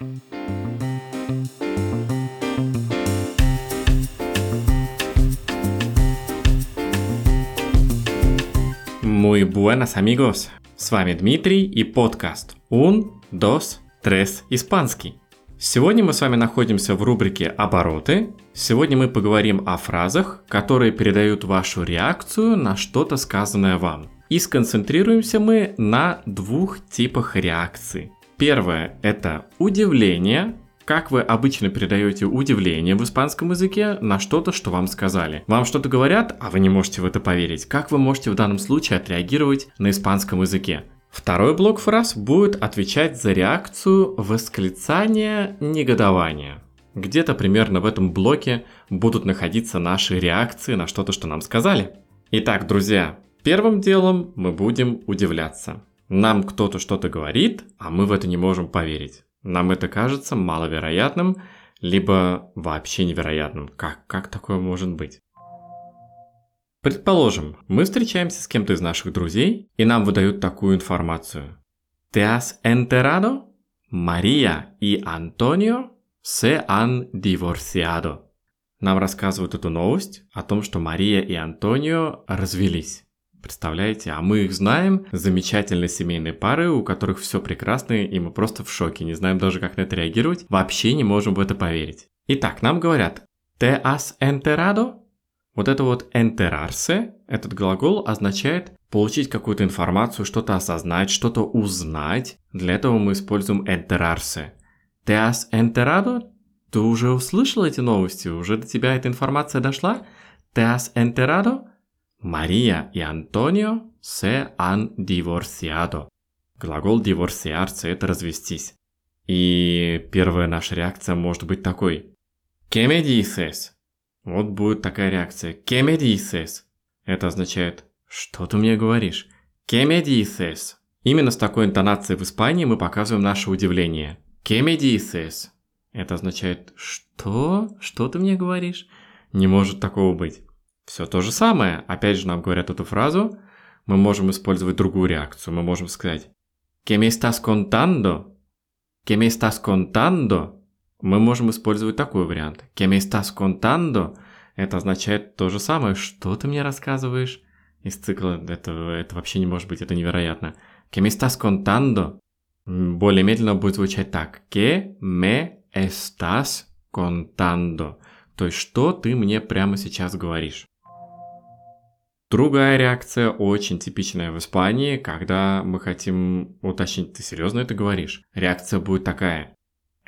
Muy buenas amigos! С вами Дмитрий и подкаст Un, dos, tres, испанский. Сегодня мы с вами находимся в рубрике «Обороты». Сегодня мы поговорим о фразах, которые передают вашу реакцию на что-то сказанное вам. И сконцентрируемся мы на двух типах реакции. Первое – это удивление, как вы обычно передаете удивление в испанском языке на что-то, что вам сказали. Вам что-то говорят, а вы не можете в это поверить. Как вы можете в данном случае отреагировать на испанском языке? Второй блок фраз будет отвечать за реакцию восклицания негодования. Где-то примерно в этом блоке будут находиться наши реакции на что-то, что нам сказали. Итак, друзья, первым делом мы будем удивляться. Нам кто-то что-то говорит, а мы в это не можем поверить. Нам это кажется маловероятным, либо вообще невероятным. Как, как такое может быть? Предположим, мы встречаемся с кем-то из наших друзей, и нам выдают такую информацию. ¿Te has enterado? Мария и Антонио se han divorciado. Нам рассказывают эту новость о том, что Мария и Антонио развелись. Представляете, а мы их знаем, замечательные семейные пары, у которых все прекрасно, и мы просто в шоке, не знаем даже, как на это реагировать, вообще не можем в это поверить. Итак, нам говорят «Te has enterado?» Вот это вот enterarse, этот глагол означает получить какую-то информацию, что-то осознать, что-то узнать. Для этого мы используем enterarse. Te has enterado? Ты уже услышал эти новости? Уже до тебя эта информация дошла? Te has enterado? Мария и Антонио se han divorciado. Глагол divorciarse – это развестись. И первая наша реакция может быть такой. ¿Qué me dices? Вот будет такая реакция. ¿Qué me dices? Это означает «Что ты мне говоришь?» ¿Qué me dices? Именно с такой интонацией в Испании мы показываем наше удивление. ¿Qué me dices? Это означает «Что? Что ты мне говоришь?» Не может такого быть. Все то же самое. Опять же нам говорят эту фразу. Мы можем использовать другую реакцию. Мы можем сказать «¿Qué me estás contando?» «¿Qué me estás contando?» мы можем использовать такой вариант. ¿Qué me estás contando? Это означает то же самое, что ты мне рассказываешь. Из цикла это, это вообще не может быть, это невероятно. ¿Qué me estás contando? Более медленно будет звучать так. ¿Qué me estás contando? То есть, что ты мне прямо сейчас говоришь? Другая реакция, очень типичная в Испании, когда мы хотим уточнить, ты серьезно это говоришь? Реакция будет такая.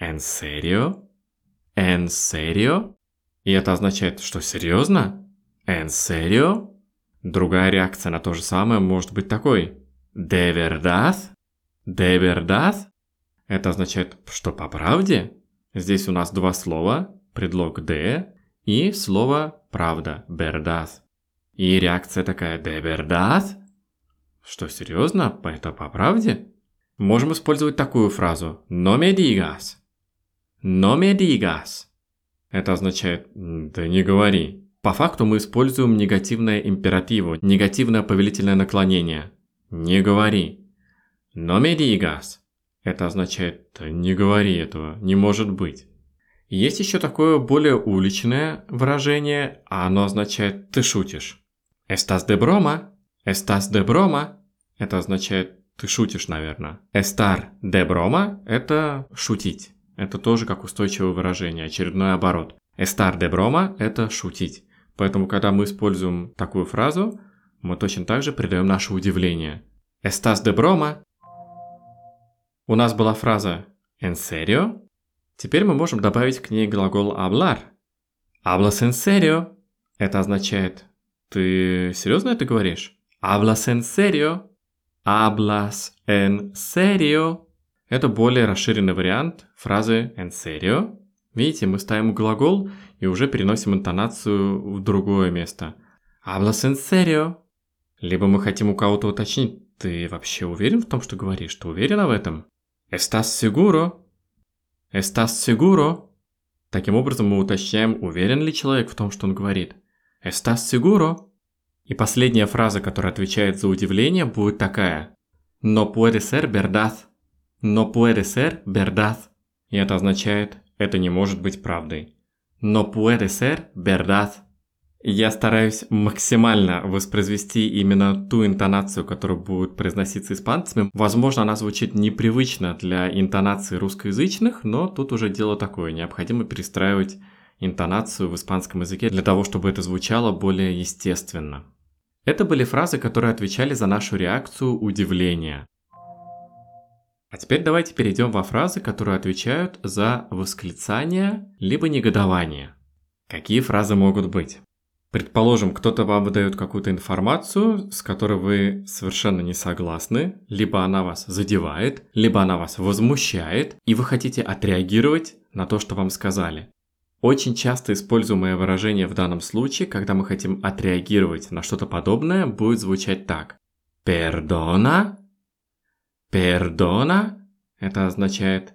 En serio? En serio? И это означает, что серьезно? En serio? Другая реакция на то же самое может быть такой. De verdad? De verdad? Это означает, что по правде? Здесь у нас два слова, предлог de и слово правда, verdad. И реакция такая, verdad? Что, серьезно? Это по правде? Можем использовать такую фразу, no me digas. No me digas. Это означает «да не говори». По факту мы используем негативное императиву, негативное повелительное наклонение. Не говори. No me digas. Это означает «да не говори этого, не может быть». Есть еще такое более уличное выражение, а оно означает «ты шутишь». Estás de broma? Estás de broma? Это означает «ты шутишь, наверное». Estar de broma – это шутить. Это тоже как устойчивое выражение, очередной оборот. Estar de broma – это шутить. Поэтому, когда мы используем такую фразу, мы точно так же придаем наше удивление. Estás de broma? У нас была фраза en serio? Теперь мы можем добавить к ней глагол hablar. Hablas en serio? Это означает «ты серьезно это говоришь?» Hablas en serio? Hablas en serio? Это более расширенный вариант фразы en serio. Видите, мы ставим глагол и уже переносим интонацию в другое место. Hablas en serio? Либо мы хотим у кого-то уточнить, ты вообще уверен в том, что говоришь? Ты уверена в этом? Estás seguro? Estás seguro? Таким образом мы уточняем, уверен ли человек в том, что он говорит. Estás seguro? И последняя фраза, которая отвечает за удивление, будет такая. No puede ser verdad. No puede ser verdad. И это означает «это не может быть правдой». Но puede ser verdad. Я стараюсь максимально воспроизвести именно ту интонацию, которая будет произноситься испанцами. Возможно, она звучит непривычно для интонации русскоязычных, но тут уже дело такое. Необходимо перестраивать интонацию в испанском языке для того, чтобы это звучало более естественно. Это были фразы, которые отвечали за нашу реакцию удивления. А теперь давайте перейдем во фразы, которые отвечают за восклицание либо негодование. Какие фразы могут быть? Предположим, кто-то вам выдает какую-то информацию, с которой вы совершенно не согласны, либо она вас задевает, либо она вас возмущает, и вы хотите отреагировать на то, что вам сказали. Очень часто используемое выражение в данном случае, когда мы хотим отреагировать на что-то подобное, будет звучать так. Пердона Пердона – это означает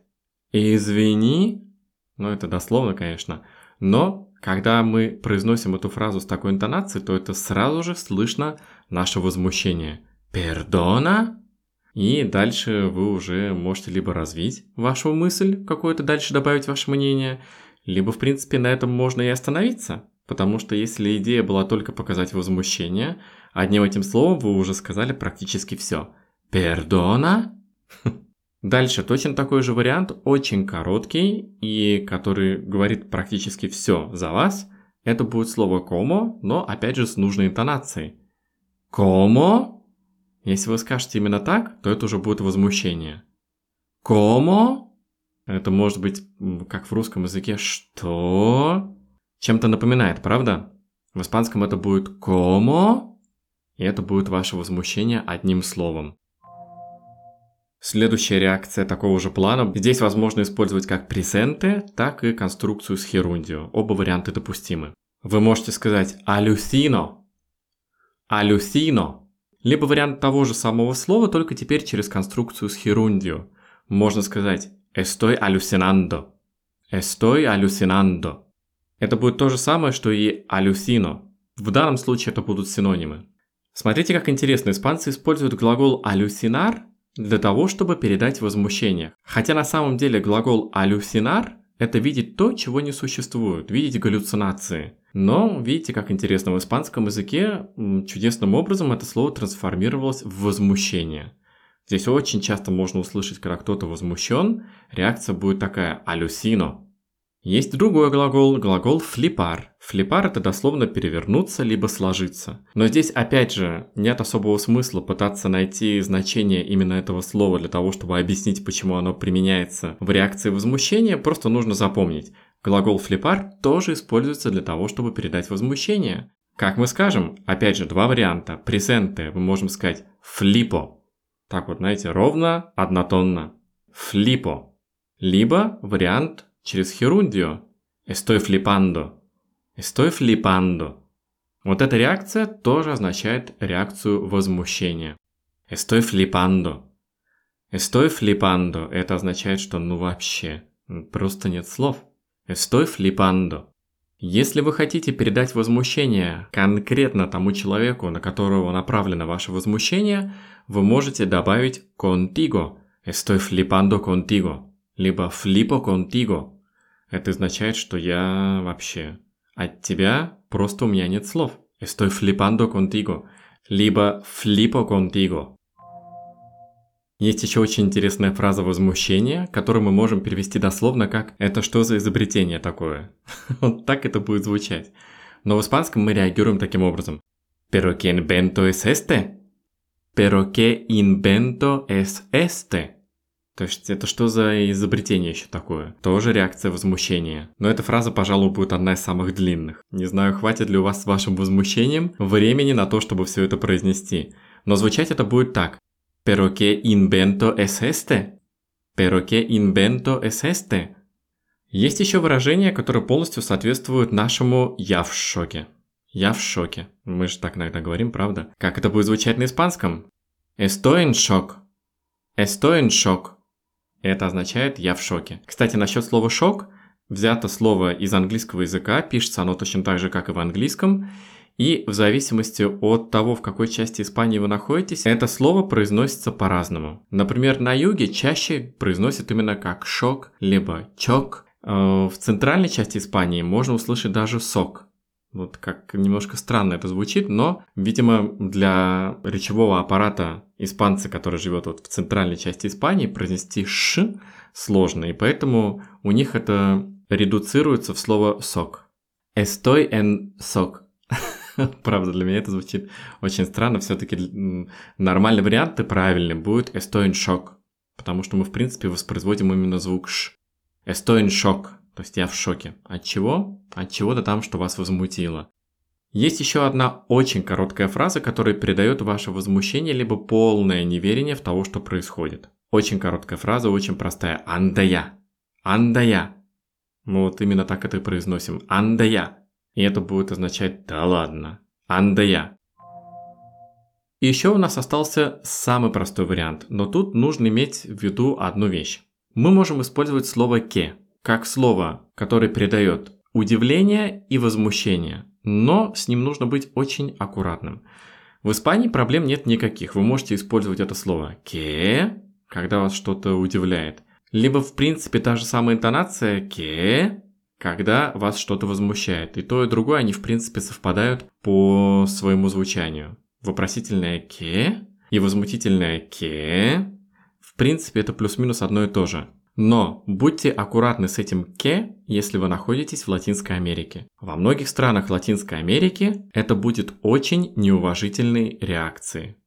«извини», ну это дословно, конечно, но когда мы произносим эту фразу с такой интонацией, то это сразу же слышно наше возмущение. «Пердона?» И дальше вы уже можете либо развить вашу мысль, какое-то дальше добавить ваше мнение, либо, в принципе, на этом можно и остановиться. Потому что если идея была только показать возмущение, одним этим словом вы уже сказали практически все – Пердона? Дальше точно такой же вариант, очень короткий и который говорит практически все за вас. Это будет слово «комо», но опять же с нужной интонацией. «Комо?» Если вы скажете именно так, то это уже будет возмущение. «Комо?» Это может быть, как в русском языке, «что?» Чем-то напоминает, правда? В испанском это будет «комо?» И это будет ваше возмущение одним словом. Следующая реакция такого же плана. Здесь возможно использовать как пресенты, так и конструкцию с херундио. Оба варианта допустимы. Вы можете сказать «алюсино», «алюсино», либо вариант того же самого слова, только теперь через конструкцию с херундио. Можно сказать «estoy alucinando», «estoy alucinando». Это будет то же самое, что и «алюсино». В данном случае это будут синонимы. Смотрите, как интересно, испанцы используют глагол «алюсинар» для того, чтобы передать возмущение. Хотя на самом деле глагол «алюсинар» — это видеть то, чего не существует, видеть галлюцинации. Но видите, как интересно, в испанском языке чудесным образом это слово трансформировалось в возмущение. Здесь очень часто можно услышать, когда кто-то возмущен, реакция будет такая «алюсино», есть другой глагол, глагол флипар. Флипар это дословно перевернуться либо сложиться. Но здесь опять же нет особого смысла пытаться найти значение именно этого слова для того, чтобы объяснить, почему оно применяется в реакции возмущения, просто нужно запомнить. Глагол флипар тоже используется для того, чтобы передать возмущение. Как мы скажем, опять же, два варианта. Пресенте мы можем сказать флипо. Так вот, знаете, ровно, однотонно. Флипо. Либо вариант через херундио. Estoy flipando. Estoy flipando. Вот эта реакция тоже означает реакцию возмущения. Estoy flipando. Estoy flipando. Это означает, что ну вообще, просто нет слов. Estoy flipando. Если вы хотите передать возмущение конкретно тому человеку, на которого направлено ваше возмущение, вы можете добавить contigo. Estoy flipando contigo. Либо flipo contigo. Это означает, что я вообще... От тебя просто у меня нет слов. Estoy flipando contigo. Либо flipo contigo. Есть еще очень интересная фраза возмущения, которую мы можем перевести дословно как «это что за изобретение такое?». вот так это будет звучать. Но в испанском мы реагируем таким образом. «Pero qué invento es este?» «Pero qué invento es este?» То есть это что за изобретение еще такое? Тоже реакция возмущения. Но эта фраза, пожалуй, будет одна из самых длинных. Не знаю, хватит ли у вас с вашим возмущением времени на то, чтобы все это произнести. Но звучать это будет так. Pero qué invento es este? Pero qué invento es este? Есть еще выражения, которые полностью соответствуют нашему «я в шоке». Я в шоке. Мы же так иногда говорим, правда? Как это будет звучать на испанском? Estoy en shock. Estoy en shock. Это означает «я в шоке». Кстати, насчет слова «шок» взято слово из английского языка, пишется оно точно так же, как и в английском, И в зависимости от того, в какой части Испании вы находитесь, это слово произносится по-разному. Например, на юге чаще произносят именно как шок, либо чок. Э, в центральной части Испании можно услышать даже сок. Вот как немножко странно это звучит, но, видимо, для речевого аппарата испанца, который живет вот в центральной части Испании, произнести «ш» сложно, и поэтому у них это редуцируется в слово «сок». «Estoy en сок». Правда, для меня это звучит очень странно. Все-таки нормальный вариант и правильный будет «estoy en шок», потому что мы, в принципе, воспроизводим именно звук «ш». «Estoy en шок», то есть я в шоке. От чего? От чего-то там, что вас возмутило. Есть еще одна очень короткая фраза, которая передает ваше возмущение либо полное неверие в того, что происходит. Очень короткая фраза, очень простая. Андая. Андая. Мы вот именно так это и произносим. Андая. И это будет означать «да ладно». Андая. И еще у нас остался самый простой вариант, но тут нужно иметь в виду одну вещь. Мы можем использовать слово «ке», как слово, которое передает удивление и возмущение, но с ним нужно быть очень аккуратным. В Испании проблем нет никаких. Вы можете использовать это слово «ке», когда вас что-то удивляет. Либо, в принципе, та же самая интонация «ке», когда вас что-то возмущает. И то, и другое, они, в принципе, совпадают по своему звучанию. Вопросительное «ке» и возмутительное «ке» в принципе, это плюс-минус одно и то же. Но будьте аккуратны с этим «ке», если вы находитесь в Латинской Америке. Во многих странах Латинской Америки это будет очень неуважительной реакцией.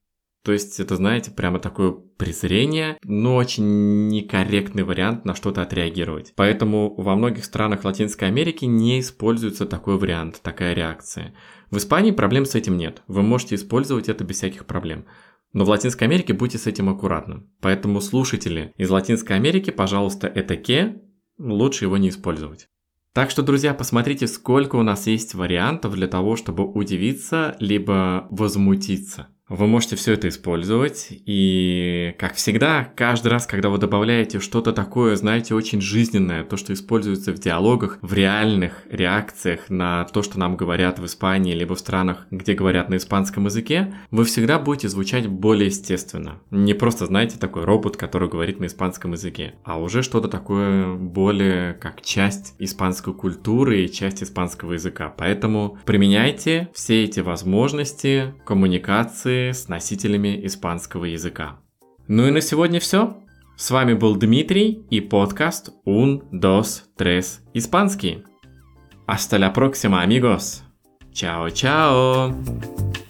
То есть это, знаете, прямо такое презрение, но очень некорректный вариант на что-то отреагировать. Поэтому во многих странах Латинской Америки не используется такой вариант, такая реакция. В Испании проблем с этим нет. Вы можете использовать это без всяких проблем. Но в Латинской Америке будьте с этим аккуратны. Поэтому слушатели из Латинской Америки, пожалуйста, это ке, лучше его не использовать. Так что, друзья, посмотрите, сколько у нас есть вариантов для того, чтобы удивиться, либо возмутиться. Вы можете все это использовать, и, как всегда, каждый раз, когда вы добавляете что-то такое, знаете, очень жизненное, то, что используется в диалогах, в реальных реакциях на то, что нам говорят в Испании, либо в странах, где говорят на испанском языке, вы всегда будете звучать более естественно. Не просто, знаете, такой робот, который говорит на испанском языке, а уже что-то такое более как часть испанской культуры и часть испанского языка. Поэтому применяйте все эти возможности с носителями испанского языка. Ну и на сегодня все. С вами был Дмитрий и подкаст Un, Dos, Tres Испанский. Hasta la próxima, amigos. Чао-чао!